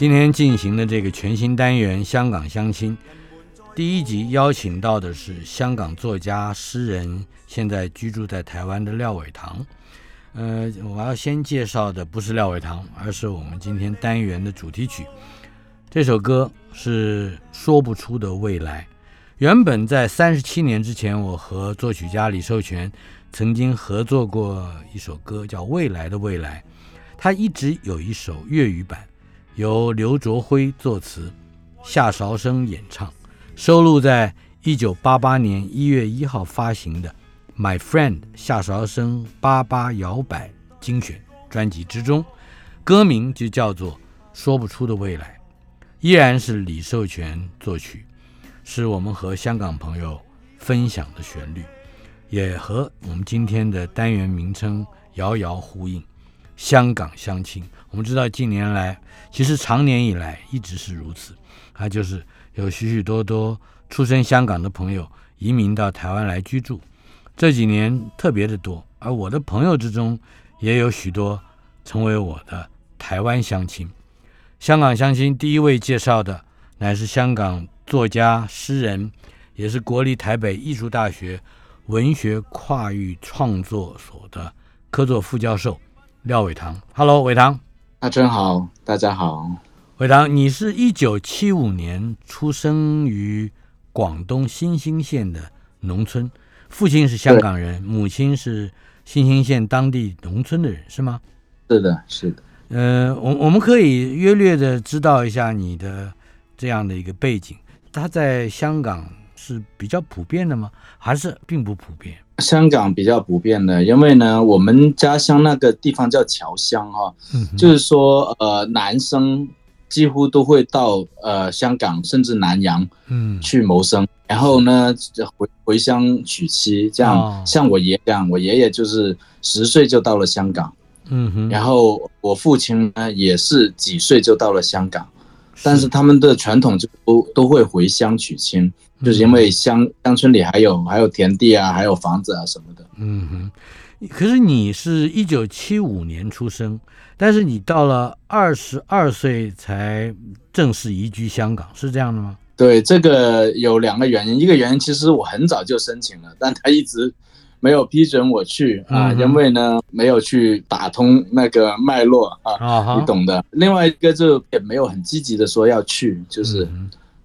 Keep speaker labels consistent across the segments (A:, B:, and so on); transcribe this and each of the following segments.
A: 今天进行的这个全新单元《香港相亲》，第一集邀请到的是香港作家、诗人，现在居住在台湾的廖伟棠。呃，我要先介绍的不是廖伟棠，而是我们今天单元的主题曲。这首歌是《说不出的未来》。原本在三十七年之前，我和作曲家李寿全曾经合作过一首歌，叫《未来的未来》。他一直有一首粤语版。由刘卓辉作词，夏韶声演唱，收录在一九八八年一月一号发行的《My Friend 夏韶声八八摇摆精选》专辑之中，歌名就叫做《说不出的未来》，依然是李寿全作曲，是我们和香港朋友分享的旋律，也和我们今天的单元名称遥遥呼应。香港相亲，我们知道近年来。其实长年以来一直是如此，啊，就是有许许多多出生香港的朋友移民到台湾来居住，这几年特别的多。而我的朋友之中也有许多成为我的台湾相亲。香港相亲第一位介绍的乃是香港作家、诗人，也是国立台北艺术大学文学跨域创作所的科座副教授廖伟棠。Hello，伟棠。
B: 阿珍好，大家好。
A: 伟棠，你是一九七五年出生于广东新兴县的农村，父亲是香港人，母亲是新兴县当地农村的人，是吗？
B: 是的，是的。
A: 呃，我我们可以约略的知道一下你的这样的一个背景。他在香港是比较普遍的吗？还是并不普遍？
B: 香港比较普遍的，因为呢，我们家乡那个地方叫侨乡哈，就是说，呃，男生几乎都会到呃香港甚至南洋，嗯，去谋生，然后呢，回回乡娶妻，这样。像我爷这样，我爷爷就是十岁就到了香港，嗯哼，然后我父亲呢也是几岁就到了香港，但是他们的传统就都都会回乡娶亲。就是因为乡乡村里还有还有田地啊，还有房子啊什么的。嗯
A: 哼，可是你是一九七五年出生，但是你到了二十二岁才正式移居香港，是这样的吗？
B: 对，这个有两个原因，一个原因其实我很早就申请了，但他一直没有批准我去啊，因为呢没有去打通那个脉络啊，你懂的。另外一个就也没有很积极的说要去，就是。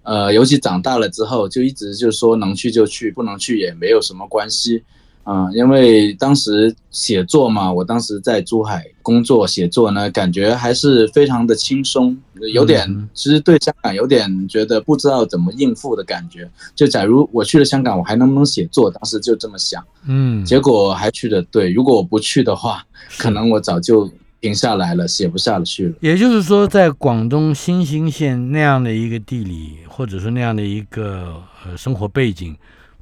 B: 呃，尤其长大了之后，就一直就说能去就去，不能去也没有什么关系，啊，因为当时写作嘛，我当时在珠海工作写作呢，感觉还是非常的轻松，有点其实对香港有点觉得不知道怎么应付的感觉。就假如我去了香港，我还能不能写作？当时就这么想，嗯，结果还去的对。如果我不去的话，可能我早就。停下来了，写不下去了。
A: 也就是说，在广东新兴县那样的一个地理，或者说那样的一个呃生活背景。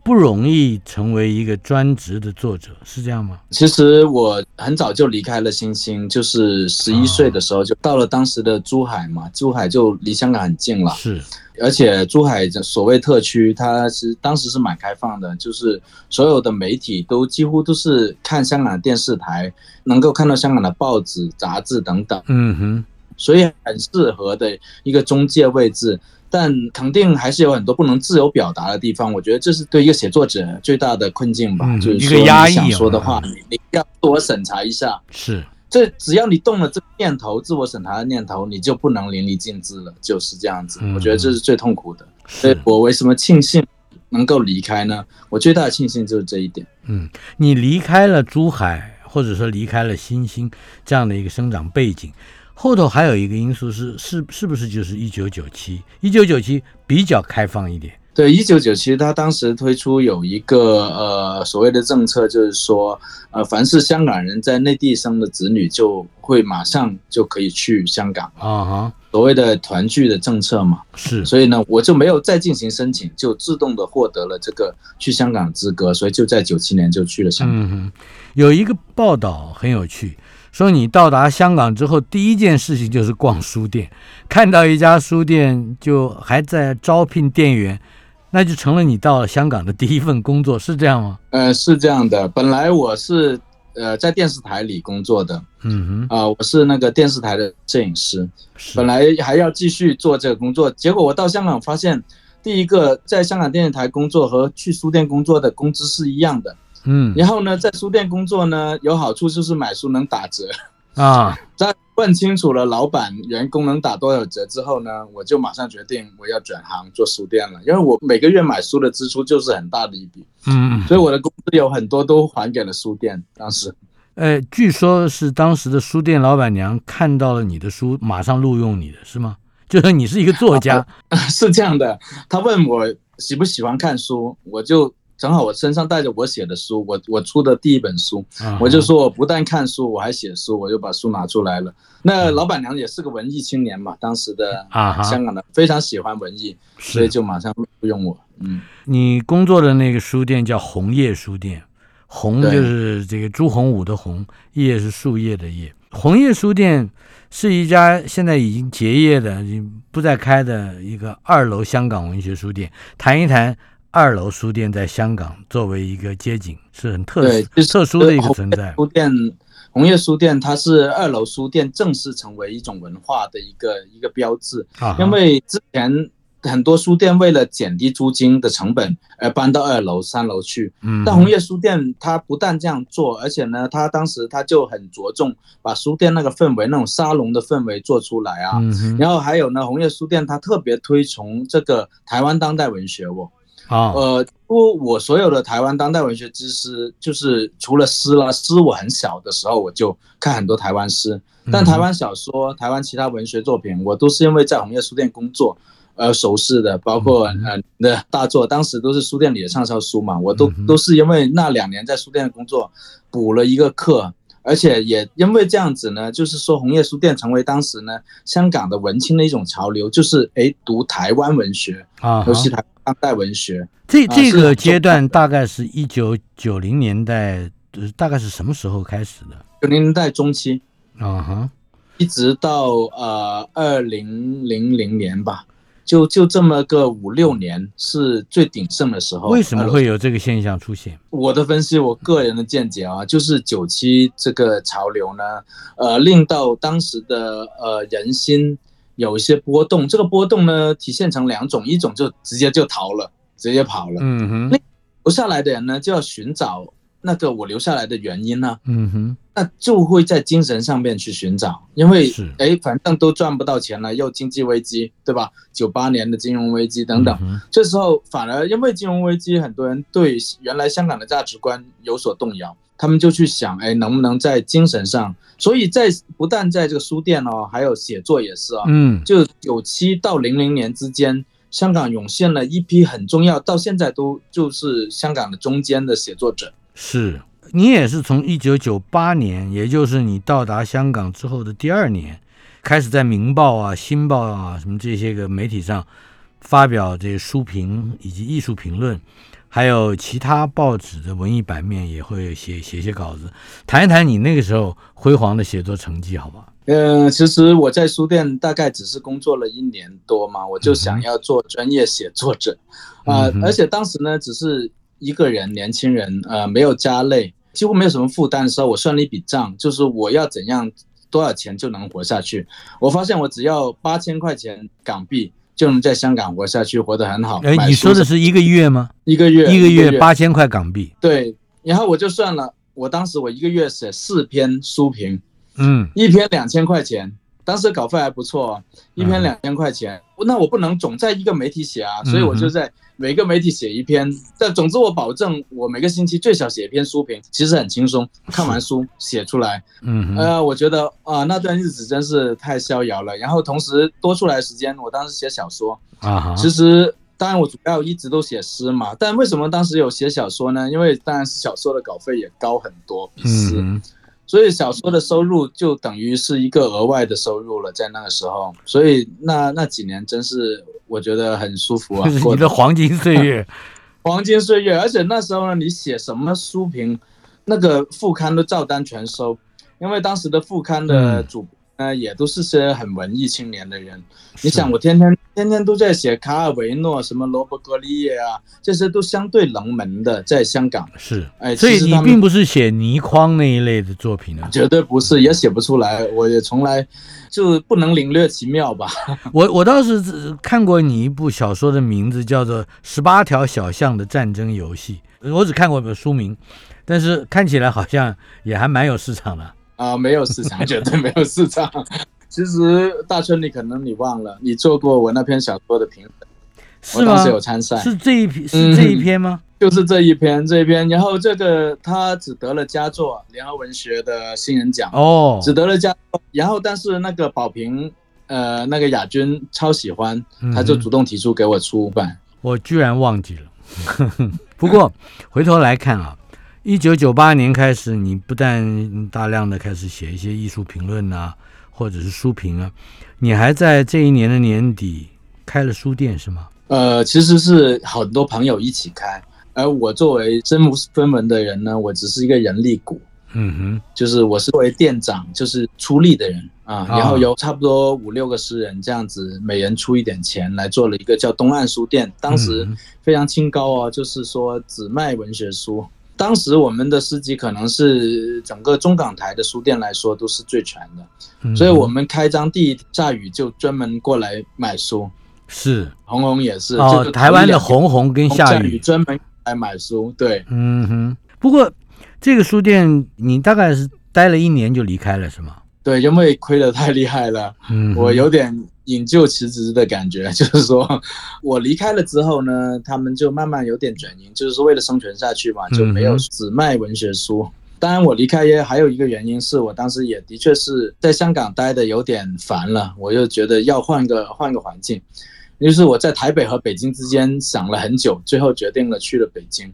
A: 不容易成为一个专职的作者，是这样吗？
B: 其实我很早就离开了星星，就是十一岁的时候就到了当时的珠海嘛。珠海就离香港很近了，
A: 是。
B: 而且珠海所谓特区，它其实当时是蛮开放的，就是所有的媒体都几乎都是看香港电视台，能够看到香港的报纸、杂志等等。嗯哼，所以很适合的一个中介位置。但肯定还是有很多不能自由表达的地方，我觉得这是对一个写作者最大的困境吧。就是说你想说的话，你要自我审查一下。
A: 是，
B: 这只要你动了这个念头，自我审查的念头，你就不能淋漓尽致了，就是这样子。我觉得这是最痛苦的。所以我为什么庆幸能够离开呢？我最大的庆幸就是这一点。
A: 嗯，你离开了珠海，或者说离开了新兴这样的一个生长背景。后头还有一个因素是是是不是就是一九九七？一九九七比较开放一点，
B: 对，一九九七，他当时推出有一个呃所谓的政策，就是说，呃，凡是香港人在内地生的子女，就会马上就可以去香港
A: 啊哈，
B: 所谓的团聚的政策嘛。
A: 是，
B: 所以呢，我就没有再进行申请，就自动的获得了这个去香港资格，所以就在九七年就去了香港。
A: 嗯有一个报道很有趣。说你到达香港之后，第一件事情就是逛书店，看到一家书店就还在招聘店员，那就成了你到了香港的第一份工作，是这样吗？
B: 呃，是这样的。本来我是呃在电视台里工作的，
A: 嗯
B: 哼，啊，我是那个电视台的摄影师，本来还要继续做这个工作，结果我到香港发现，第一个在香港电视台工作和去书店工作的工资是一样的。
A: 嗯，
B: 然后呢，在书店工作呢，有好处就是买书能打折
A: 啊。
B: 在问清楚了老板、员工能打多少折之后呢，我就马上决定我要转行做书店了，因为我每个月买书的支出就是很大的一笔。
A: 嗯，
B: 所以我的工资有很多都还给了书店。当时，
A: 呃，据说是当时的书店老板娘看到了你的书，马上录用你的是吗？就是你是一个作家，
B: 是这样的。他问我喜不喜欢看书，我就。正好我身上带着我写的书，我我出的第一本书，我就说我不但看书，我还写书，我就把书拿出来了。那老板娘也是个文艺青年嘛，当时的
A: 啊
B: 香港的非常喜欢文艺，所以就马上录用我。嗯，
A: 你工作的那个书店叫红叶书店，红就是这个朱洪武的红，叶是树叶的叶。红叶书店是一家现在已经结业的、不再开的一个二楼香港文学书店，谈一谈。二楼书店在香港作为一个街景是很特殊、特殊的一个存在。
B: 书店，红叶书店，它是二楼书店正式成为一种文化的一个一个标志。
A: 啊，
B: 因为之前很多书店为了减低租金的成本而搬到二楼、三楼去。
A: 嗯，
B: 但红叶书店它不但这样做，而且呢，它当时它就很着重把书店那个氛围、那种沙龙的氛围做出来啊。
A: 嗯，
B: 然后还有呢，红叶书店它特别推崇这个台湾当代文学哦。
A: 啊，
B: 呃，我我所有的台湾当代文学知识，就是除了诗啦，诗我很小的时候我就看很多台湾诗，但台湾小说、台湾其他文学作品，我都是因为在红叶书店工作而熟识的，包括呃的大作，当时都是书店里的畅销书嘛，我都都是因为那两年在书店工作补了一个课，而且也因为这样子呢，就是说红叶书店成为当时呢香港的文青的一种潮流，就是哎读台湾文学
A: 啊，
B: 尤其台。当代文学，
A: 这这个阶段大概是一九九零年代，大概是什么时候开始的？
B: 九零年代中期，
A: 啊哈，
B: 一直到呃二零零零年吧，就就这么个五六年是最鼎盛的时候。
A: 为什么会有这个现象出现？
B: 我的分析，我个人的见解啊，就是九七这个潮流呢，呃，令到当时的呃人心。有一些波动，这个波动呢体现成两种，一种就直接就逃了，直接跑了。
A: 嗯哼，
B: 那留下来的人呢就要寻找那个我留下来的原因呢。
A: 嗯哼，
B: 那就会在精神上面去寻找，因为
A: 是
B: 哎，反正都赚不到钱了，又经济危机，对吧？九八年的金融危机等等，这时候反而因为金融危机，很多人对原来香港的价值观有所动摇。他们就去想，哎，能不能在精神上？所以在不但在这个书店哦，还有写作也是啊。
A: 嗯，
B: 就九七到零零年之间，香港涌现了一批很重要，到现在都就是香港的中间的写作者。
A: 是你也是从一九九八年，也就是你到达香港之后的第二年，开始在《明报》啊、《新报》啊什么这些个媒体上发表这书评以及艺术评论。还有其他报纸的文艺版面也会写写些稿子，谈一谈你那个时候辉煌的写作成绩，好吧？
B: 嗯，其实我在书店大概只是工作了一年多嘛，我就想要做专业写作者，啊，而且当时呢只是一个人，年轻人，呃，没有家累，几乎没有什么负担的时候，我算了一笔账，就是我要怎样多少钱就能活下去。我发现我只要八千块钱港币。就能在香港活下去，活得很好。
A: 哎，你说的是一个月吗？
B: 一个月，
A: 一个月八千块港币。
B: 对，然后我就算了，我当时我一个月写四篇书评，
A: 嗯，
B: 一篇两千块钱。当时稿费还不错，一篇两千块钱，那我不能总在一个媒体写啊，所以我就在每个媒体写一篇。但总之我保证，我每个星期最少写一篇书评，其实很轻松。看完书写出来，
A: 嗯，
B: 呃，我觉得啊，那段日子真是太逍遥了。然后同时多出来时间，我当时写小说
A: 啊，
B: 其实当然我主要一直都写诗嘛，但为什么当时有写小说呢？因为当然是小说的稿费也高很多，比诗，所以小说的收入就等于是一个额外的收入了，在那个时候，所以那那几年真是我觉得很舒服啊，
A: 你的黄金岁月，
B: 黄金岁月，而且那时候呢，你写什么书评，那个副刊都照单全收，因为当时的副刊的主。呃，也都是些很文艺青年的人。你想，我天天天天都在写卡尔维诺、什么罗伯格利叶啊，这些都相对冷门的，在香港
A: 是。哎，所以你并不是写倪匡那一类的作品呢？
B: 绝对不是，也写不出来。我也从来就不能领略其妙吧。
A: 我我倒是看过你一部小说的名字叫做《十八条小巷的战争游戏》，我只看过书名，但是看起来好像也还蛮有市场的。
B: 啊，没有市场，绝对没有市场。其实大春，你可能你忘了，你做过我那篇小说的评审，我当时有参赛，
A: 是这一篇，是这一篇吗？
B: 就是这一篇，这一篇。然后这个他只得了佳作，联合文学的新人奖哦，只得了佳。然后但是那个宝瓶，呃，那个亚军超喜欢，他就主动提出给我出版，
A: 我居然忘记了。不过回头来看啊。一九九八年开始，你不但大量的开始写一些艺术评论啊，或者是书评啊，你还在这一年的年底开了书店，是吗？
B: 呃，其实是很多朋友一起开，而我作为身无分文的人呢，我只是一个人力股，嗯哼，就是我是作为店长，就是出力的人啊，然后有差不多五六个诗人这样子，每人出一点钱来做了一个叫东岸书店，当时非常清高哦，就是说只卖文学书。当时我们的诗集可能是整个中港台的书店来说都是最全的，所以我们开张第一下雨就专门过来买书。
A: 是
B: 红红也是
A: 哦，台湾的红红跟下雨
B: 专门来买书。对，
A: 嗯哼。不过这个书店你大概是待了一年就离开了是吗？
B: 对，因为亏得太厉害了，嗯我有点。引咎辞职的感觉，就是说我离开了之后呢，他们就慢慢有点转型，就是为了生存下去嘛，就没有只卖文学书。当然，我离开也还有一个原因，是我当时也的确是在香港待的有点烦了，我就觉得要换个换个环境。于是我在台北和北京之间想了很久，最后决定了去了北京，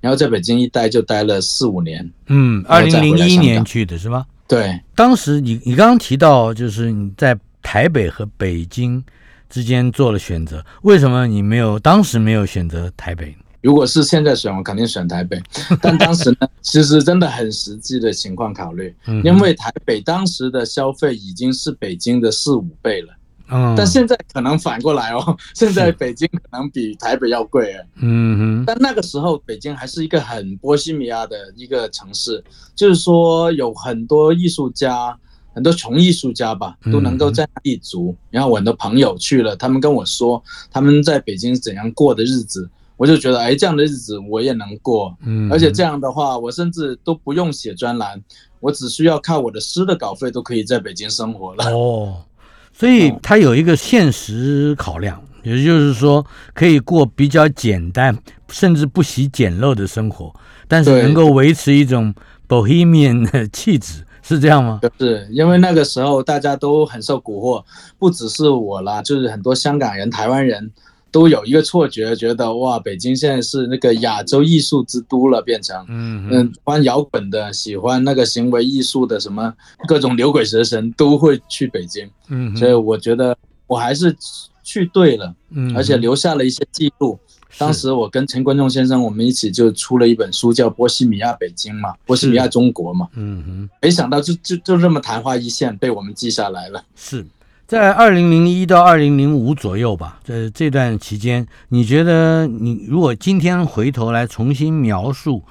B: 然后在北京一待就待了四五年。
A: 嗯，二零零一年去的是吗？
B: 对，
A: 当时你你刚刚提到就是你在。台北和北京之间做了选择，为什么你没有当时没有选择台北？
B: 如果是现在选，我肯定选台北。但当时呢，其实真的很实际的情况考虑，因为台北当时的消费已经是北京的四五倍了。嗯，但现在可能反过来哦，现在北京可能比台北要贵。嗯哼，但那个时候北京还是一个很波西米亚的一个城市，就是说有很多艺术家。很多穷艺术家吧都能够在立足，然后我很多朋友去了，他们跟我说他们在北京怎样过的日子，我就觉得哎，这样的日子我也能过，嗯，而且这样的话，我甚至都不用写专栏，我只需要靠我的诗的稿费都可以在北京生活了。哦，
A: 所以他有一个现实考量，也就是说可以过比较简单，甚至不惜简陋的生活，但是能够维持一种 bohemian 的气质。是这样吗？
B: 是因为那个时候大家都很受蛊惑，不只是我啦，就是很多香港人、台湾人都有一个错觉，觉得哇，北京现在是那个亚洲艺术之都了，变成嗯嗯，喜欢摇滚的、喜欢那个行为艺术的，什么各种牛鬼蛇神都会去北京。嗯，所以我觉得我还是去对了，嗯，而且留下了一些记录。当时我跟陈冠中先生，我们一起就出了一本书，叫《波西米亚北京》嘛，《波西米亚中国》嘛。嗯哼，没想到就就就这么昙花一现，被我们记下来了。
A: 是在二零零一到二零零五左右吧，在这段期间，你觉得你如果今天回头来重新描述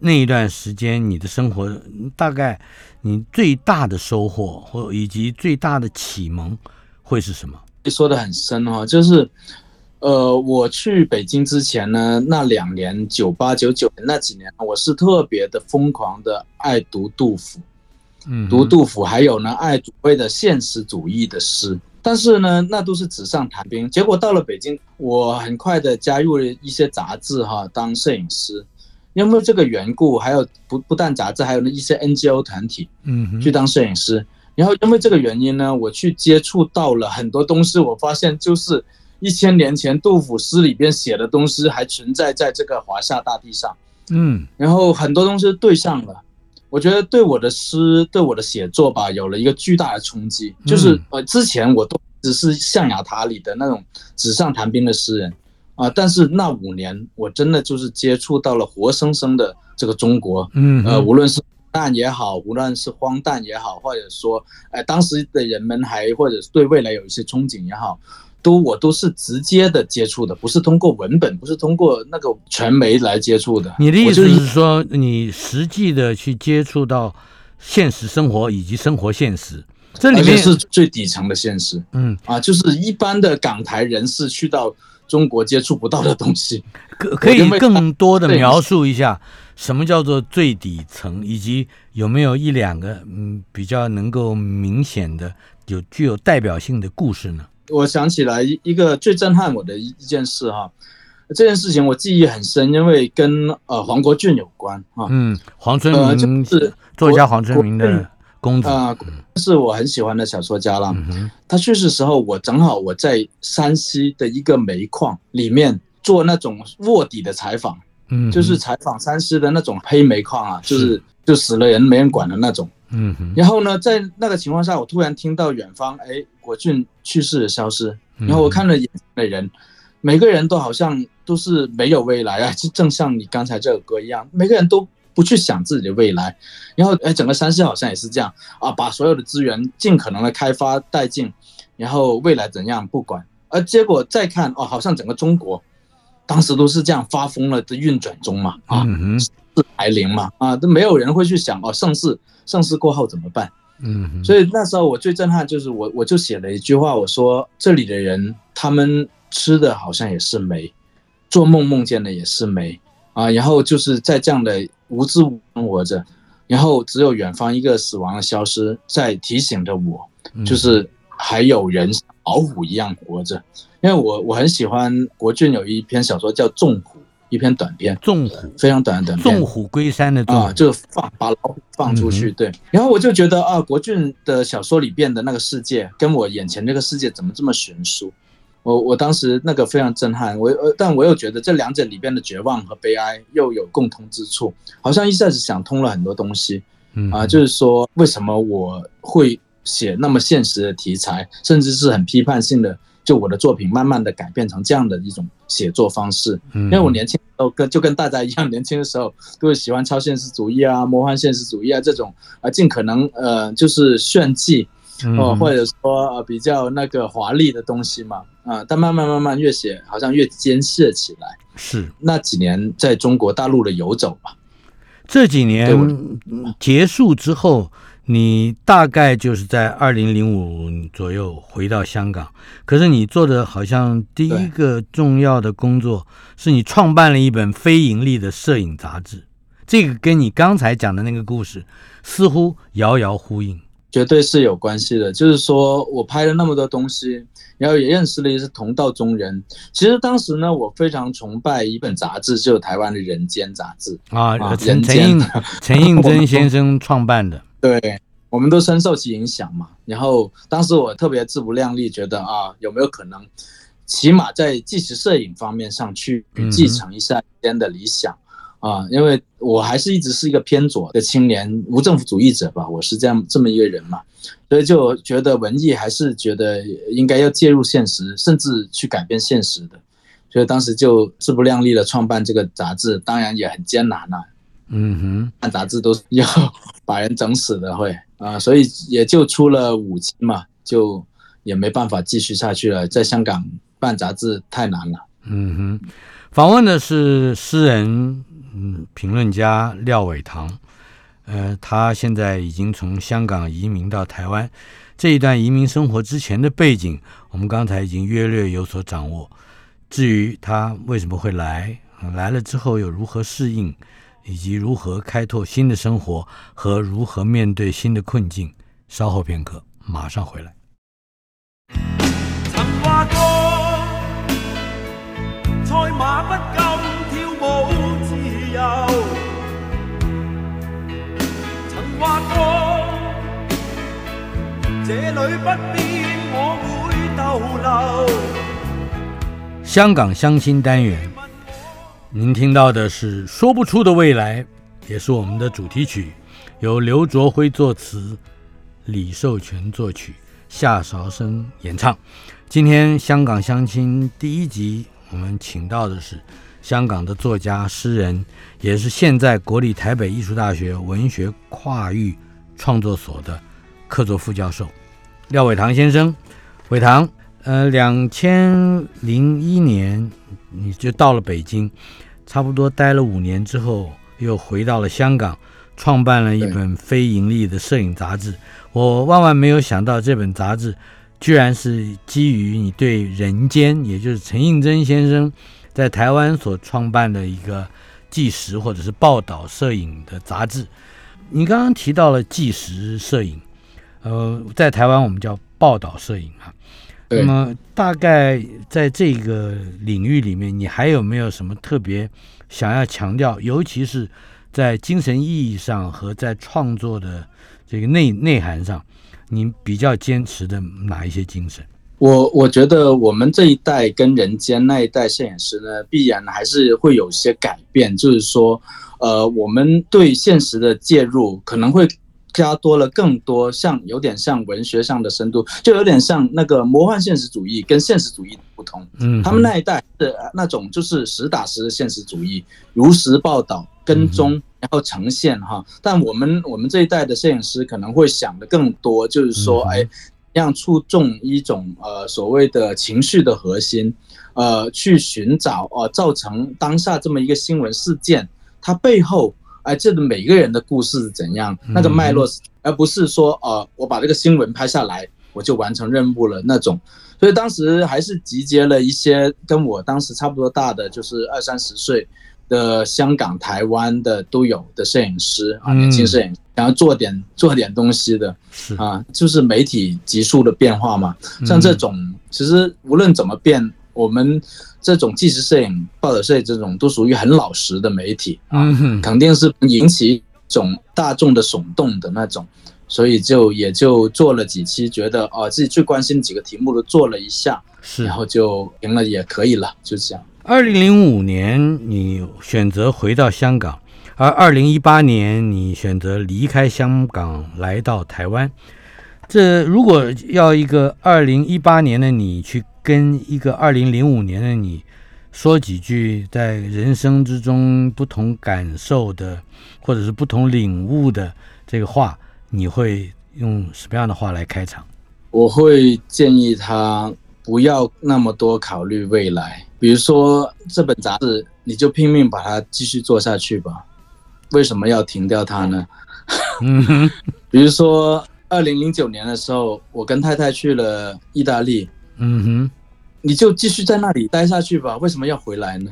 A: 那一段时间你的生活，大概你最大的收获或以及最大的启蒙会是什么？
B: 说的很深哦，就是。呃，我去北京之前呢，那两年九八九九年那几年，我是特别的疯狂的爱读杜甫，嗯，读杜甫，还有呢爱所谓的现实主义的诗。但是呢，那都是纸上谈兵。结果到了北京，我很快的加入了一些杂志哈，当摄影师。因为这个缘故，还有不不但杂志，还有那一些 NGO 团体，嗯，去当摄影师。然后因为这个原因呢，我去接触到了很多东西，我发现就是。一千年前杜甫诗里边写的东西还存在在这个华夏大地上，
A: 嗯，
B: 然后很多东西对上了，我觉得对我的诗，对我的写作吧，有了一个巨大的冲击。就是呃，之前我都只是象牙塔里的那种纸上谈兵的诗人。啊，但是那五年我真的就是接触到了活生生的这个中国，
A: 嗯，
B: 呃，无论是淡也好，无论是荒诞也好，或者说，哎，当时的人们还或者对未来有一些憧憬也好。都我都是直接的接触的，不是通过文本，不是通过那个传媒来接触的。
A: 你的意思是说，你实际的去接触到现实生活以及生活现实，这里面
B: 是最底层的现实。
A: 嗯
B: 啊，就是一般的港台人士去到中国接触不到的东西。
A: 可可以更多的 描述一下什么叫做最底层，以及有没有一两个嗯比较能够明显的有具有代表性的故事呢？
B: 我想起来一一个最震撼我的一一件事哈，这件事情我记忆很深，因为跟呃黄国俊有关哈。
A: 嗯，黄春明是作家黄春明的公子
B: 啊，是我很喜欢的小说家了。他去世时候，我正好我在山西的一个煤矿里面做那种卧底的采访，
A: 嗯，
B: 就是采访山西的那种黑煤矿啊，就是就死了人没人管的那种。
A: 嗯，
B: 然后呢，在那个情况下，我突然听到远方，哎，国俊去世的消失。然后我看了眼前的人，每个人都好像都是没有未来啊，就正像你刚才这首歌一样，每个人都不去想自己的未来。然后，哎，整个山西好像也是这样啊，把所有的资源尽可能的开发殆尽，然后未来怎样不管。而结果再看，哦，好像整个中国当时都是这样发疯了的运转中嘛，啊，事来临嘛，啊，都没有人会去想哦，盛世。盛世过后怎么办？
A: 嗯，
B: 所以那时候我最震撼就是我我就写了一句话，我说这里的人他们吃的好像也是煤，做梦梦见的也是煤啊，然后就是在这样的无知无生活着，然后只有远方一个死亡的消失在提醒着我，就是还有人老虎一样活着，因为我我很喜欢国俊有一篇小说叫《纵虎》。一篇短篇，
A: 纵虎
B: 非常短的短
A: 片，纵虎归山的
B: 啊，就是放把老虎放出去，对。然后我就觉得啊，国俊的小说里边的那个世界，跟我眼前这个世界怎么这么悬殊？我我当时那个非常震撼，我呃，但我又觉得这两者里边的绝望和悲哀又有共通之处，好像一下子想通了很多东西。啊，就是说为什么我会写那么现实的题材，甚至是很批判性的。就我的作品慢慢的改变成这样的一种写作方式，因为我年轻时候跟就跟大家一样，年轻的时候都是喜欢超现实主义啊、魔幻现实主义啊这种啊，尽可能呃就是炫技哦，或者说呃比较那个华丽的东西嘛。啊，但慢慢慢慢越写好像越艰涩起来。
A: 是。
B: 那几年在中国大陆的游走吧，
A: 这几年结束之后。你大概就是在二零零五左右回到香港，可是你做的好像第一个重要的工作是你创办了一本非盈利的摄影杂志，这个跟你刚才讲的那个故事似乎遥遥呼应，
B: 绝对是有关系的。就是说我拍了那么多东西，然后也认识了一些同道中人。其实当时呢，我非常崇拜一本杂志，就是台湾的《人间》杂志
A: 啊，陈陈应陈应真 先生创办的。
B: 对，我们都深受其影响嘛。然后当时我特别自不量力，觉得啊，有没有可能，起码在纪实摄影方面上去继承一下先的理想啊？因为我还是一直是一个偏左的青年无政府主义者吧，我是这样这么一个人嘛，所以就觉得文艺还是觉得应该要介入现实，甚至去改变现实的。所以当时就自不量力的创办这个杂志，当然也很艰难呐。
A: 嗯哼，
B: 看杂志都要把人整死的会啊，所以也就出了五期嘛，就也没办法继续下去了。在香港办杂志太难了。
A: 嗯哼，访问的是诗人、嗯评论家廖伟棠，呃，他现在已经从香港移民到台湾，这一段移民生活之前的背景，我们刚才已经约略有所掌握。至于他为什么会来，来了之后又如何适应？以及如何开拓新的生活和如何面对新的困境，稍后片刻，马上回来。
C: 曾话过，赛马不禁跳舞自由。曾话过，这里不变，我会逗留。
A: 香港相亲单元，您听到的是《说不出的未来》，也是我们的主题曲，由刘卓辉作词，李寿全作曲，夏韶声演唱。今天香港相亲第一集，我们请到的是香港的作家、诗人，也是现在国立台北艺术大学文学跨域创作所的客座副教授廖伟棠先生。伟棠。呃，两千零一年你就到了北京，差不多待了五年之后，又回到了香港，创办了一本非盈利的摄影杂志。我万万没有想到，这本杂志居然是基于你对人间，也就是陈应真先生在台湾所创办的一个纪实或者是报道摄影的杂志。你刚刚提到了纪实摄影，呃，在台湾我们叫报道摄影啊。那么，大概在这个领域里面，你还有没有什么特别想要强调？尤其是在精神意义上和在创作的这个内内涵上，你比较坚持的哪一些精神？
B: 我我觉得我们这一代跟人间那一代摄影师呢，必然还是会有些改变，就是说，呃，我们对现实的介入可能会。加多了更多像有点像文学上的深度，就有点像那个魔幻现实主义跟现实主义不同。嗯，他们那一代是那种就是实打实的现实主义，如实报道、跟踪，然后呈现哈。但我们我们这一代的摄影师可能会想的更多，就是说，哎，让触中一种呃所谓的情绪的核心，呃，去寻找呃造成当下这么一个新闻事件，它背后。哎，这个每个人的故事是怎样？那个脉络，而不是说，呃，我把这个新闻拍下来，我就完成任务了那种。所以当时还是集结了一些跟我当时差不多大的，就是二三十岁的香港、台湾的都有的摄影师啊，年轻摄影，然后做点做点东西的，啊，就是媒体急速的变化嘛。像这种，其实无论怎么变，我们。这种纪实摄影、报道摄影这种都属于很老实的媒体啊，肯定是引起一种大众的耸动的那种，所以就也就做了几期，觉得哦自己最关心几个题目都做了一下，
A: 是，
B: 然后就赢了也可以了，就这样。
A: 二零零五年你选择回到香港，而二零一八年你选择离开香港来到台湾。这如果要一个二零一八年的你去。跟一个二零零五年的你说几句在人生之中不同感受的，或者是不同领悟的这个话，你会用什么样的话来开场？
B: 我会建议他不要那么多考虑未来，比如说这本杂志，你就拼命把它继续做下去吧。为什么要停掉它呢？嗯，比如说二零零九年的时候，我跟太太去了意大利。嗯哼，你就继续在那里待下去吧。为什么要回来呢？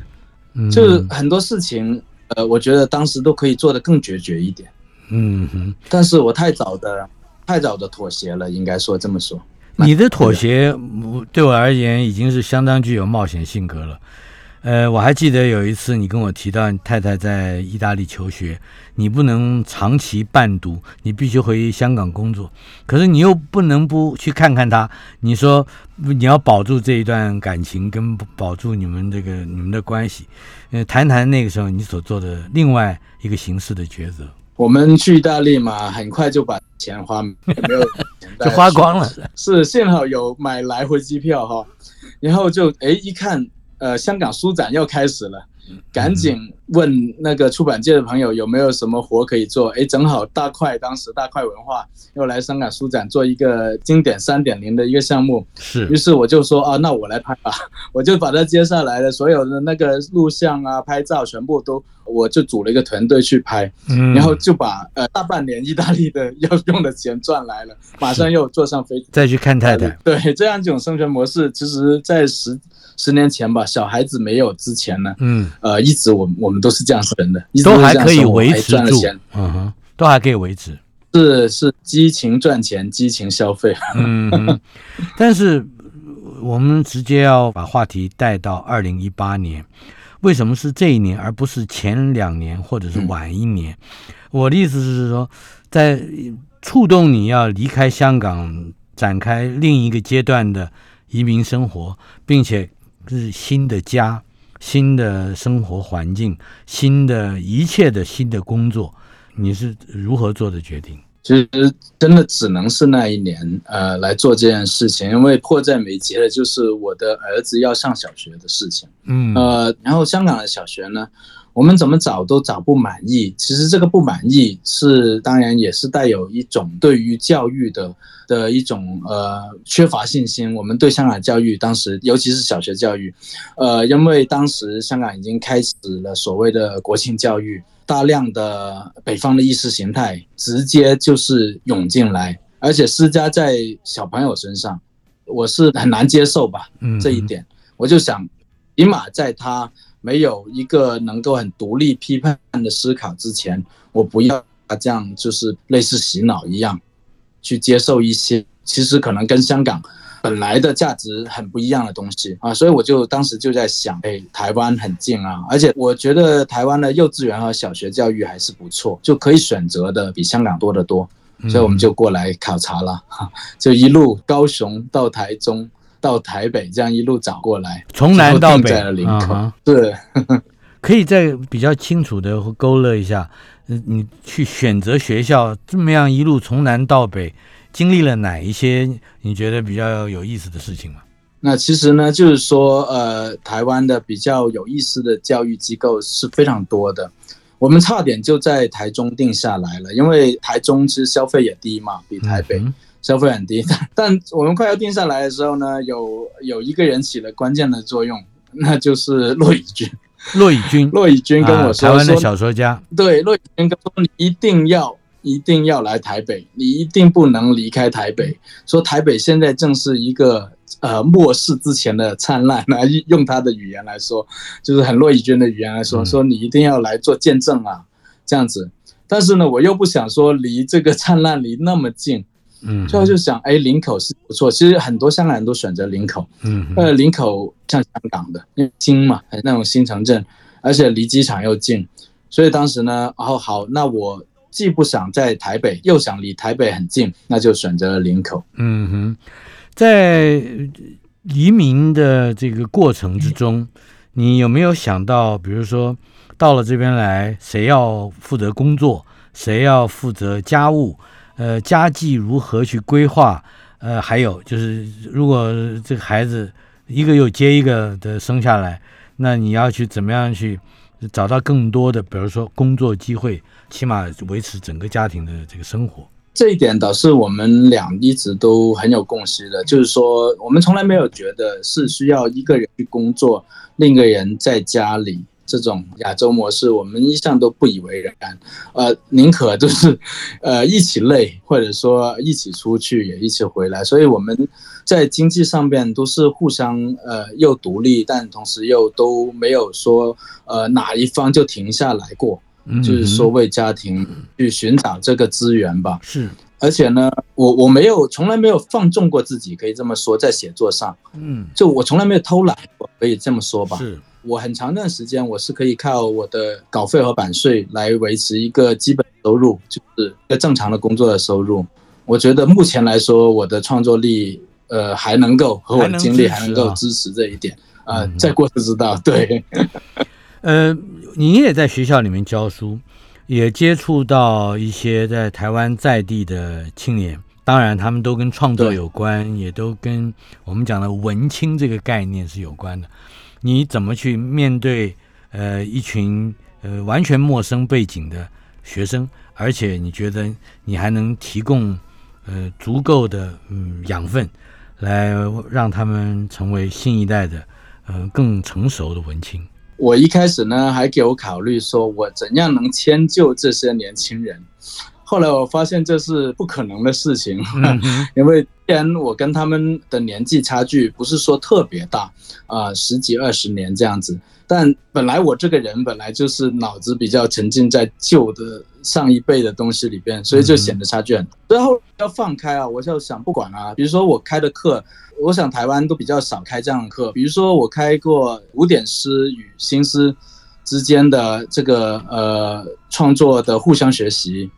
B: 就很多事情，呃，我觉得当时都可以做得更决绝一点。嗯哼，但是我太早的、太早的妥协了，应该说这么说。
A: 你的妥协对我而言已经是相当具有冒险性格了。呃，我还记得有一次你跟我提到太太在意大利求学，你不能长期伴读，你必须回香港工作，可是你又不能不去看看她。你说你要保住这一段感情，跟保住你们这个你们的关系，呃，谈谈那个时候你所做的另外一个形式的抉择。
B: 我们去意大利嘛，很快就把钱花没有，
A: 就花光了。
B: 是幸好有买来回机票哈，然后就哎一看。呃，香港书展要开始了，赶紧问那个出版界的朋友有没有什么活可以做。哎，正好大块当时大块文化又来香港书展做一个经典三点零的一个项目，
A: 是。
B: 于是我就说啊，那我来拍吧，我就把它接下来的所有的那个录像啊、拍照全部都，我就组了一个团队去拍，然后就把呃大半年意大利的要用的钱赚来了，马上又坐上飞机
A: 再去看太太。
B: 对，这样一种生存模式，其实在十。十年前吧，小孩子没有之前呢，嗯，呃，一直我我们都是这样生的，
A: 都还可以维持住，嗯哼，都还可以维持，
B: 是是激情赚钱，激情消费，嗯，
A: 但是我们直接要把话题带到二零一八年，为什么是这一年，而不是前两年或者是晚一年？我的意思是说，在触动你要离开香港，展开另一个阶段的移民生活，并且。这是新的家、新的生活环境、新的一切的新的工作，你是如何做的决定？
B: 其实真的只能是那一年，呃，来做这件事情，因为迫在眉睫的就是我的儿子要上小学的事情。
A: 嗯，
B: 呃，然后香港的小学呢，我们怎么找都找不满意。其实这个不满意是，当然也是带有一种对于教育的的一种呃缺乏信心。我们对香港教育当时，尤其是小学教育，呃，因为当时香港已经开始了所谓的国庆教育。大量的北方的意识形态直接就是涌进来，而且施加在小朋友身上，我是很难接受吧。
A: 嗯，
B: 这一点，我就想，起码在他没有一个能够很独立批判的思考之前，我不要他这样，就是类似洗脑一样，去接受一些其实可能跟香港。本来的价值很不一样的东西啊，所以我就当时就在想，哎，台湾很近啊，而且我觉得台湾的幼稚园和小学教育还是不错，就可以选择的比香港多得多，所以我们就过来考察了，就一路高雄到台中到台北，这样一路找过来，
A: 从南到北
B: 在了林口，对，
A: 可以再比较清楚的勾勒一下，你去选择学校这么样一路从南到北。经历了哪一些你觉得比较有意思的事情吗？
B: 那其实呢，就是说，呃，台湾的比较有意思的教育机构是非常多的。我们差点就在台中定下来了，因为台中其实消费也低嘛，比台北消费很低。但我们快要定下来的时候呢，有有一个人起了关键的作用，那就是骆以军。
A: 骆以军，
B: 骆以军跟我说，
A: 台湾的小说家。
B: 对，骆以军跟我说，你一定要。一定要来台北，你一定不能离开台北。说台北现在正是一个呃末世之前的灿烂，来 用他的语言来说，就是很骆以军的语言来说，说你一定要来做见证啊，这样子。但是呢，我又不想说离这个灿烂离那么近，
A: 嗯，
B: 最后就想，哎，林口是不错。其实很多香港人都选择林口，
A: 嗯，
B: 呃，林口像香港的，因为新嘛，那种新城镇，而且离机场又近，所以当时呢，哦好，那我。既不想在台北，又想离台北很近，那就选择了林口。
A: 嗯哼，在移民的这个过程之中，你有没有想到，比如说到了这边来，谁要负责工作，谁要负责家务？呃，家计如何去规划？呃，还有就是，如果这个孩子一个又接一个的生下来，那你要去怎么样去找到更多的，比如说工作机会？起码维持整个家庭的这个生活，
B: 这一点倒是我们俩一直都很有共识的。就是说，我们从来没有觉得是需要一个人去工作，另一个人在家里这种亚洲模式，我们一向都不以为然。呃，宁可就是，呃，一起累，或者说一起出去也一起回来。所以我们在经济上面都是互相呃又独立，但同时又都没有说呃哪一方就停下来过。就是说，为家庭去寻找这个资源吧。
A: 是，
B: 而且呢，我我没有从来没有放纵过自己，可以这么说，在写作上，
A: 嗯，
B: 就我从来没有偷懒过，可以这么说吧。
A: 是
B: 我很长一段时间，我是可以靠我的稿费和版税来维持一个基本收入，就是一个正常的工作的收入。我觉得目前来说，我的创作力，呃，还能够和我的精力还能够支持这一点。呃，再过就知道。对。
A: 呃，你也在学校里面教书，也接触到一些在台湾在地的青年，当然他们都跟创作有关，也都跟我们讲的文青这个概念是有关的。你怎么去面对呃一群呃完全陌生背景的学生，而且你觉得你还能提供呃足够的嗯养分，来让他们成为新一代的呃更成熟的文青？
B: 我一开始呢，还给我考虑说，我怎样能迁就这些年轻人。后来我发现这是不可能的事情，因为既然我跟他们的年纪差距不是说特别大，啊，十几二十年这样子。但本来我这个人本来就是脑子比较沉浸在旧的上一辈的东西里边，所以就显得差距很大。最后要放开啊，我就想不管啊，比如说我开的课。我想台湾都比较少开这样的课，比如说我开过古典诗与新诗之间的这个呃创作的互相学习，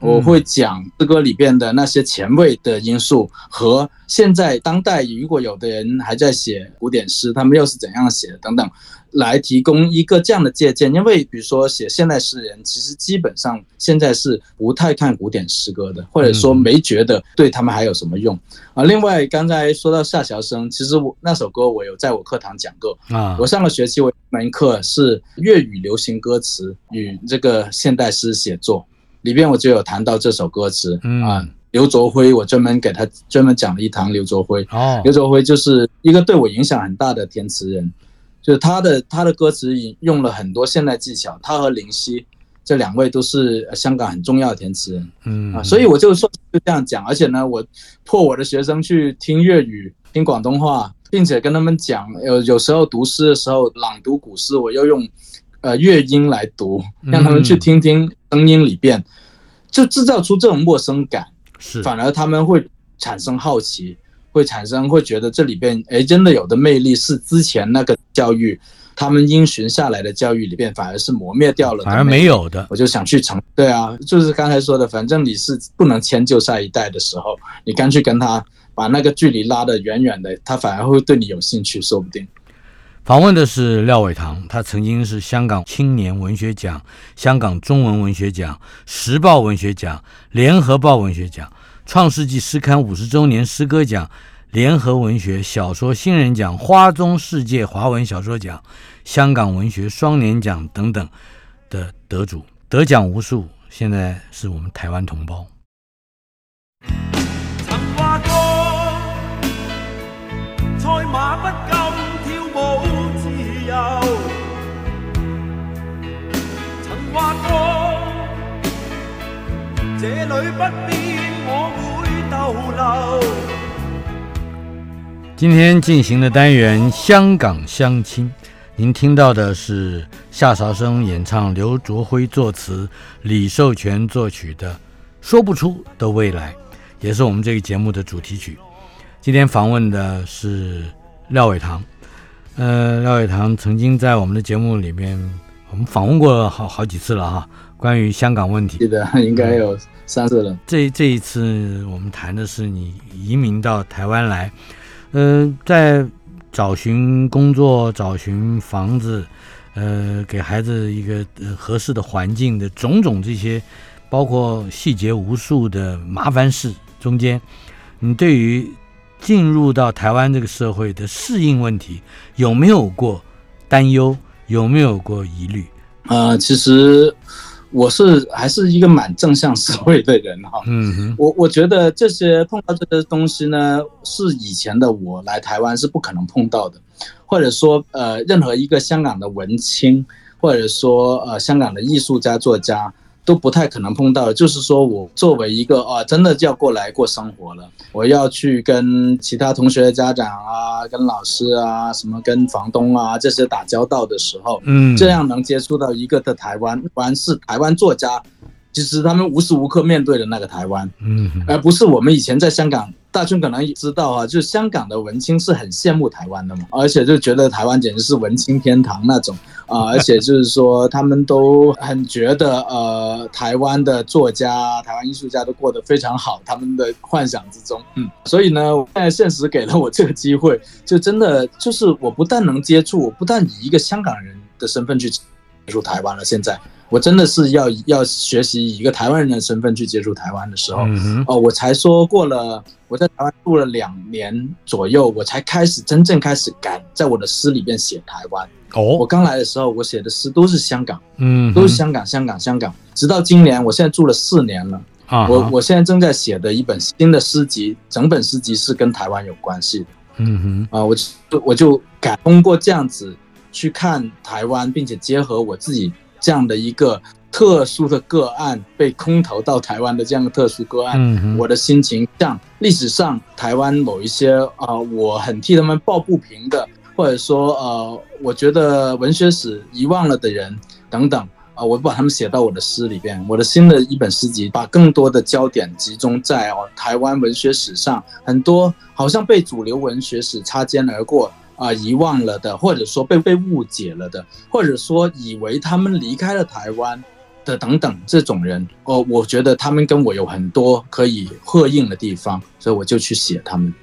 B: 我会讲诗歌里边的那些前卫的因素，和现在当代如果有的人还在写古典诗，他们又是怎样写的等等。来提供一个这样的借鉴，因为比如说写现代诗人，其实基本上现在是不太看古典诗歌的，或者说没觉得对他们还有什么用啊。另外，刚才说到夏乔生，其实我那首歌我有在我课堂讲过啊。我上个学期我一门课是粤语流行歌词与这个现代诗写作，里边我就有谈到这首歌词啊。刘卓辉，我专门给他专门讲了一堂刘卓辉。哦，刘卓辉就是一个对我影响很大的填词人。就是他的他的歌词引用了很多现代技巧，他和林夕这两位都是香港很重要的填词人，嗯啊，所以我就说就这样讲，而且呢，我迫我的学生去听粤语、听广东话，并且跟他们讲，有有时候读诗的时候朗读古诗，我要用呃乐音来读，让他们去听听声音里边，就制造出这种陌生感，
A: 是
B: 反而他们会产生好奇。会产生会觉得这里边哎，真的有的魅力是之前那个教育，他们因循下来的教育里边反而是磨灭掉了，
A: 反而没有的。
B: 我就想去成对啊，就是刚才说的，反正你是不能迁就下一代的时候，你干脆跟他把那个距离拉得远远的，他反而会对你有兴趣，说不定。
A: 访问的是廖伟棠，他曾经是香港青年文学奖、香港中文文学奖、时报文学奖、联合报文学奖。创世纪诗刊五十周年诗歌奖、联合文学小说新人奖、花中世界华文小说奖、香港文学双年奖等等的得主，得奖无数。现在是我们台湾同胞。曾话过这里不变。今天进行的单元《香港相亲》，您听到的是夏韶声演唱、刘卓辉作词、李寿全作曲的《说不出的未来》，也是我们这个节目的主题曲。今天访问的是廖伟棠，呃，廖伟棠曾经在我们的节目里面，我们访问过好好几次了哈。关于香港问题，
B: 记得应该有三次了。
A: 这这一次我们谈的是你移民到台湾来，呃，在找寻工作、找寻房子，呃，给孩子一个合适的环境的种种这些，包括细节无数的麻烦事中间，你对于进入到台湾这个社会的适应问题，有没有过担忧？有没有过疑虑？
B: 啊，其实。我是还是一个蛮正向思维的人哈，嗯，我我觉得这些碰到这些东西呢，是以前的我来台湾是不可能碰到的，或者说呃，任何一个香港的文青，或者说呃香港的艺术家作家。都不太可能碰到，就是说我作为一个啊，真的就要过来过生活了，我要去跟其他同学的家长啊，跟老师啊，什么跟房东啊这些打交道的时候，嗯，这样能接触到一个的台湾，完是台湾作家。其实他们无时无刻面对的那个台湾，嗯，而不是我们以前在香港，大春可能也知道啊，就香港的文青是很羡慕台湾的嘛，而且就觉得台湾简直是文青天堂那种啊，而且就是说他们都很觉得呃，台湾的作家、台湾艺术家都过得非常好，他们的幻想之中，嗯，所以呢，现在现实给了我这个机会，就真的就是我不但能接触，我不但以一个香港人的身份去接触台湾了，现在。我真的是要要学习以一个台湾人的身份去接触台湾的时候，哦，我才说过了，我在台湾住了两年左右，我才开始真正开始敢在我的诗里边写台湾。哦，我刚来的时候，我写的诗都是香港，嗯，都是香港，香港，香港。直到今年，我现在住了四年了，啊，我我现在正在写的一本新的诗集，整本诗集是跟台湾有关系的。嗯哼，啊，我我就敢通过这样子去看台湾，并且结合我自己。这样的一个特殊的个案被空投到台湾的这样的特殊个案，我的心情像历史上台湾某一些啊，我很替他们抱不平的，或者说呃，我觉得文学史遗忘了的人等等啊，我把他们写到我的诗里边。我的新的一本诗集，把更多的焦点集中在哦台湾文学史上很多好像被主流文学史擦肩而过。啊，遗忘了的，或者说被被误解了的，或者说以为他们离开了台湾的等等这种人，哦，我觉得他们跟我有很多可以合应的地方，所以我就去写他们。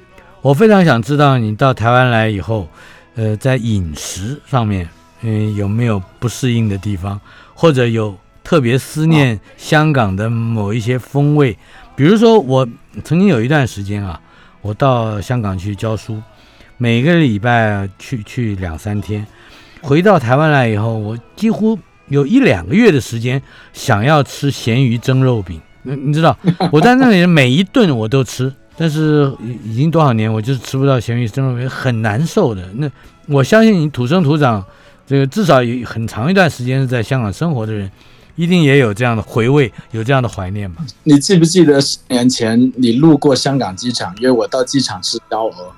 A: 我非常想知道你到台湾来以后，呃，在饮食上面，嗯，有没有不适应的地方，或者有特别思念香港的某一些风味？比如说，我曾经有一段时间啊，我到香港去教书，每个礼拜去去两三天，回到台湾来以后，我几乎有一两个月的时间想要吃咸鱼蒸肉饼。你你知道，我在那里每一顿我都吃。但是已已经多少年，我就是吃不到咸鱼蒸肉饼，很难受的。那我相信你土生土长，这个至少有很长一段时间是在香港生活的人，一定也有这样的回味，有这样的怀念吧？
B: 你记不记得十年前你路过香港机场，约我到机场吃烧鹅？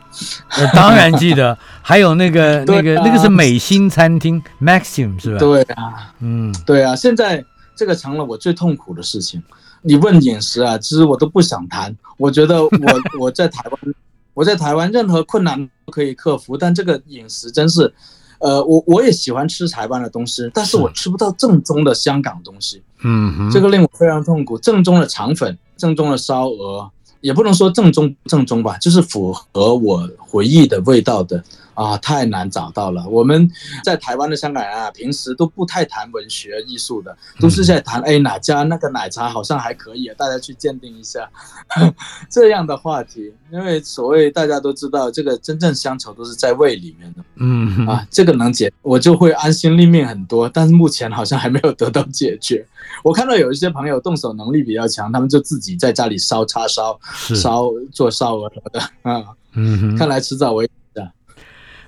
A: 当然记得，还有那个 那个那个是美心餐厅 Maxim 是吧？
B: 对啊，嗯，对啊，现在这个成了我最痛苦的事情。你问饮食啊，其实我都不想谈。我觉得我 我在台湾，我在台湾任何困难都可以克服，但这个饮食真是，呃，我我也喜欢吃台湾的东西，但是我吃不到正宗的香港东西。
A: 嗯，
B: 这个令我非常痛苦。正宗的肠粉，正宗的烧鹅，也不能说正宗正宗吧，就是符合我回忆的味道的。啊，太难找到了。我们在台湾的香港人啊，平时都不太谈文学艺术的，都是在谈哎哪家那个奶茶好像还可以，大家去鉴定一下 这样的话题。因为所谓大家都知道，这个真正乡愁都是在胃里面的。
A: 嗯
B: 啊，这个能解，我就会安心立命很多。但是目前好像还没有得到解决。我看到有一些朋友动手能力比较强，他们就自己在家里烧叉烧、烧做烧鹅什么的啊。
A: 嗯，
B: 看来迟早我。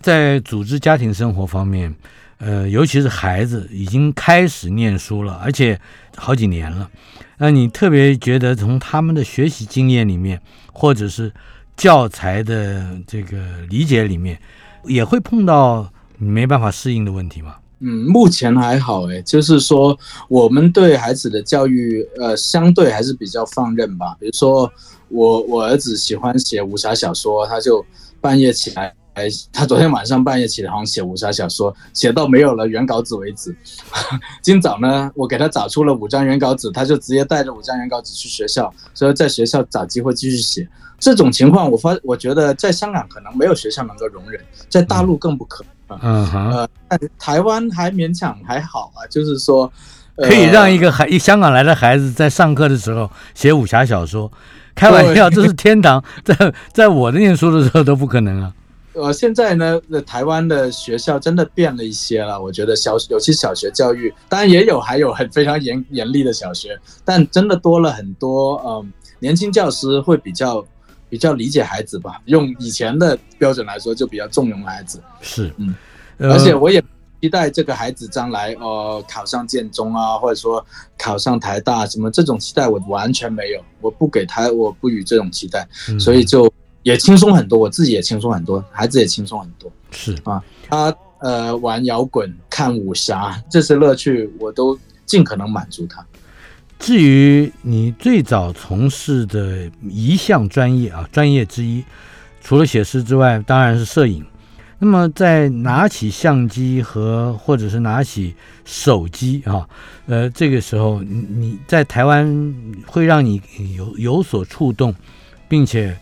A: 在组织家庭生活方面，呃，尤其是孩子已经开始念书了，而且好几年了。那你特别觉得从他们的学习经验里面，或者是教材的这个理解里面，也会碰到没办法适应的问题吗？
B: 嗯，目前还好诶，就是说我们对孩子的教育，呃，相对还是比较放任吧。比如说我我儿子喜欢写武侠小说，他就半夜起来。哎，他昨天晚上半夜起来，好像写武侠小说，写到没有了原稿纸为止。今早呢，我给他找出了五张原稿纸，他就直接带着五张原稿纸去学校，所以在学校找机会继续写。这种情况，我发我觉得在香港可能没有学校能够容忍，在大陆更不可
A: 能。嗯哼，
B: 呃，台湾还勉强还好啊，就是说
A: 可以让一个孩香港来的孩子在上课的时候写武侠小说，开玩笑，这是天堂，在在我的念书的时候都不可能啊。
B: 呃，现在呢，台湾的学校真的变了一些了。我觉得小，尤其小学教育，当然也有，还有很非常严严厉的小学，但真的多了很多。嗯，年轻教师会比较比较理解孩子吧。用以前的标准来说，就比较纵容孩子。
A: 是，
B: 嗯，而且我也期待这个孩子将来，呃，考上建中啊，或者说考上台大什么这种期待，我完全没有，我不给他，我不予这种期待，所以就。也轻松很多，我自己也轻松很多，孩子也轻松很多。
A: 是
B: 啊，他呃玩摇滚、看武侠这些乐趣，我都尽可能满足他。
A: 至于你最早从事的一项专业啊，专业之一，除了写诗之外，当然是摄影。那么在拿起相机和或者是拿起手机啊，呃，这个时候你你在台湾会让你有有所触动，并且。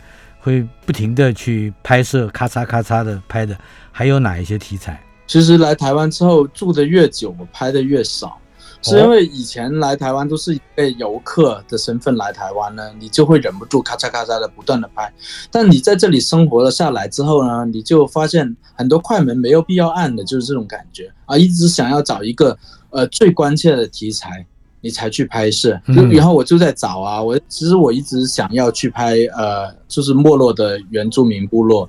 A: 会不停的去拍摄，咔嚓咔嚓的拍的，还有哪一些题材？
B: 其实来台湾之后住的越久，我拍的越少，是因为以前来台湾都是以游客的身份来台湾呢，你就会忍不住咔嚓咔嚓的不断的拍。但你在这里生活了下来之后呢，你就发现很多快门没有必要按的，就是这种感觉啊，一直想要找一个呃最关切的题材。你才去拍摄，然后我就在找啊，我其实我一直想要去拍，呃，就是没落的原住民部落，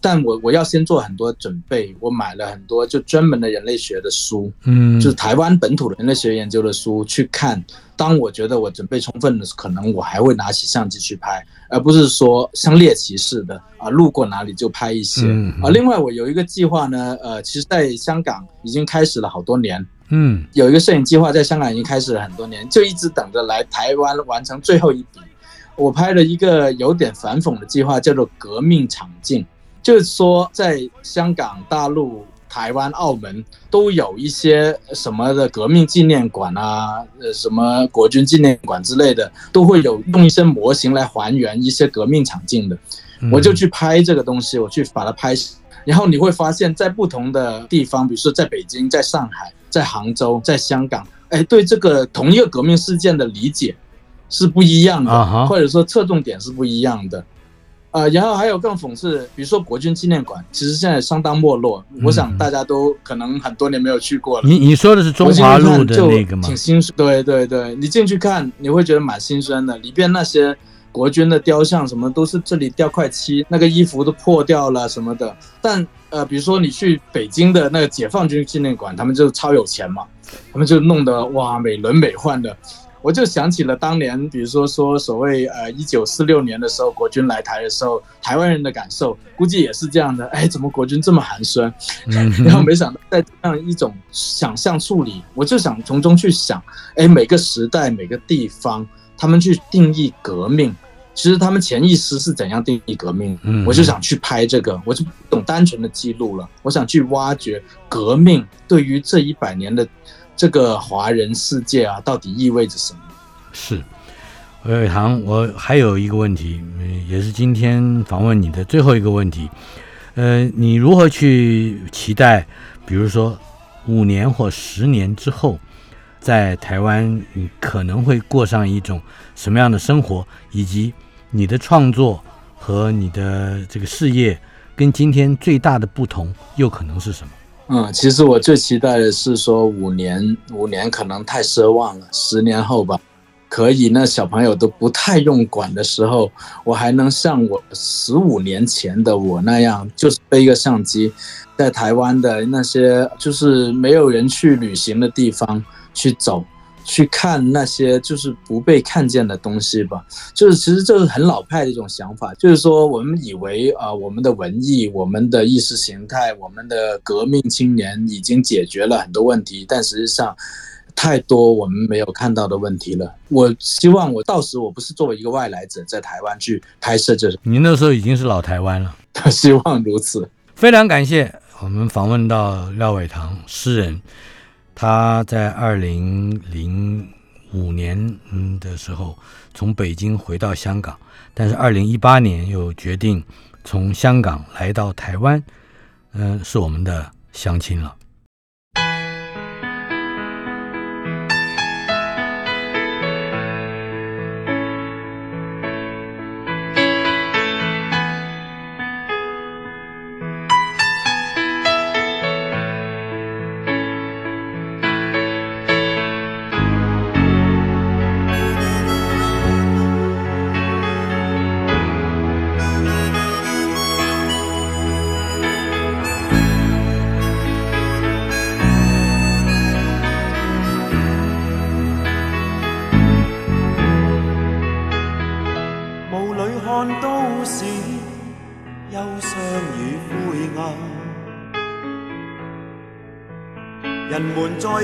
B: 但我我要先做很多准备，我买了很多就专门的人类学的书，
A: 嗯，
B: 就是台湾本土的人类学研究的书去看。当我觉得我准备充分的时候，可能我还会拿起相机去拍，而不是说像猎奇似的啊，路过哪里就拍一些啊。另外，我有一个计划呢，呃，其实在香港已经开始了好多年。
A: 嗯，
B: 有一个摄影计划在香港已经开始了很多年，就一直等着来台湾完成最后一笔。我拍了一个有点反讽的计划，叫做“革命场景”，就是说在香港、大陆、台湾、澳门都有一些什么的革命纪念馆啊，呃，什么国军纪念馆之类的，都会有用一些模型来还原一些革命场景的。我就去拍这个东西，我去把它拍，然后你会发现在不同的地方，比如说在北京、在上海、在杭州、在香港，哎，对这个同一个革命事件的理解是不一样的，或者说侧重点是不一样的。呃，然后还有更讽刺，比如说国军纪念馆，其实现在相当没落。我想大家都可能很多年没有去过了。
A: 你你说的是中华路的那个吗？
B: 挺心酸。对对对，你进去看，你会觉得蛮心酸的。里边那些国军的雕像什么，都是这里掉块漆，那个衣服都破掉了什么的。但呃，比如说你去北京的那个解放军纪念馆，他们就超有钱嘛，他们就弄得哇美轮美奂的。我就想起了当年，比如说说所谓呃一九四六年的时候，国军来台的时候，台湾人的感受估计也是这样的。哎，怎么国军这么寒酸？然后没想到在这样一种想象处理，我就想从中去想，哎，每个时代每个地方，他们去定义革命，其实他们潜意识是怎样定义革命？嗯我就想去拍这个，我就不懂单纯的记录了，我想去挖掘革命对于这一百年的。这个华人世界啊，到底意味着什么？
A: 是，韦伟堂，我还有一个问题，也是今天访问你的最后一个问题。呃，你如何去期待，比如说五年或十年之后，在台湾你可能会过上一种什么样的生活，以及你的创作和你的这个事业跟今天最大的不同又可能是什么？
B: 嗯，其实我最期待的是说五年，五年可能太奢望了。十年后吧，可以。那小朋友都不太用管的时候，我还能像我十五年前的我那样，就是背一个相机，在台湾的那些就是没有人去旅行的地方去走。去看那些就是不被看见的东西吧，就是其实这是很老派的一种想法，就是说我们以为啊，我们的文艺、我们的意识形态、我们的革命青年已经解决了很多问题，但实际上太多我们没有看到的问题了。我希望我到时我不是作为一个外来者在台湾去拍摄这，
A: 您那时候已经是老台湾了，
B: 希望如此。
A: 非常感谢我们访问到廖伟棠诗人。他在二零零五年嗯的时候从北京回到香港，但是二零一八年又决定从香港来到台湾，嗯，是我们的相亲了。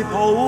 C: disciple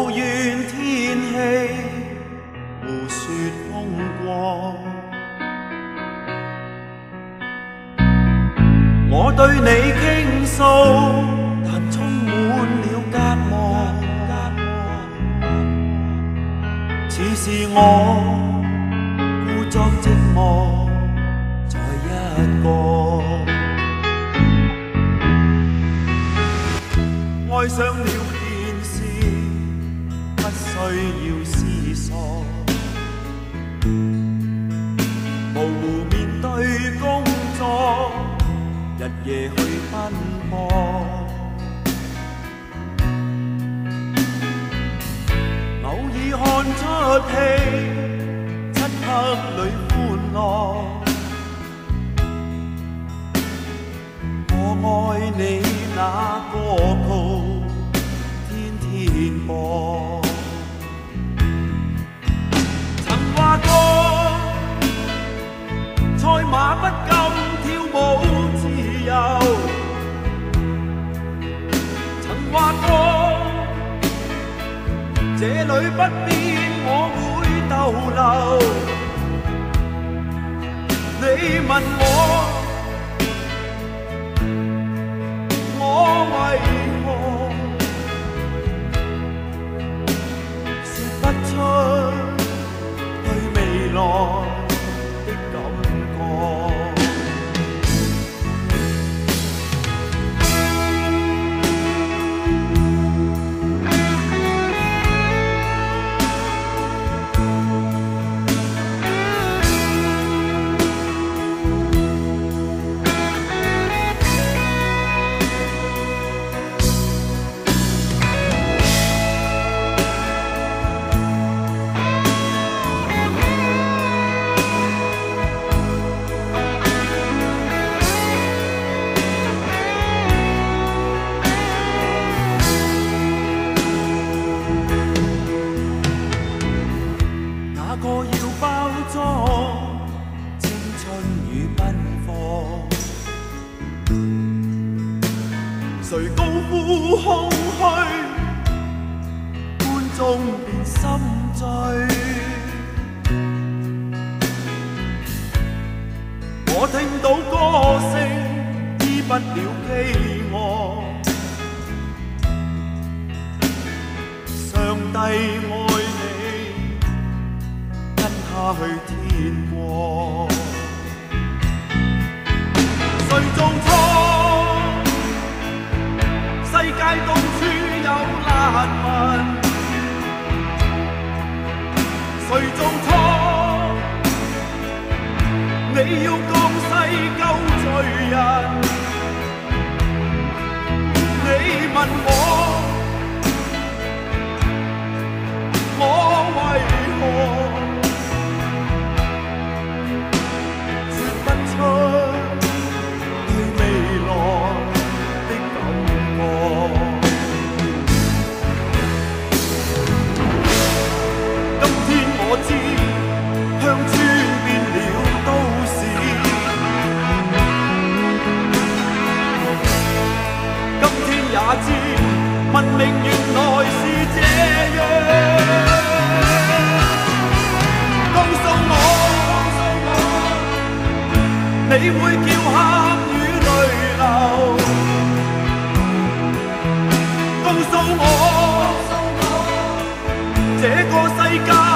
C: 我爱你那歌谱，天天播。曾话过，赛马不禁跳舞自由。曾话过，这里不必我会逗留。你问我我为何？说不出对未来。个要包装青春与奔放，谁高呼空虚，观众便心醉。我听到歌声，医不了饥饿。上帝，我。去天國。誰做錯？世界到處有難民。誰做錯？你要降世救罪人，你問我，我為何对未来的感觉。今天我知乡村变了都市，今天也知文明原来是这样。你会叫喊与泪流。告诉我，这个世界。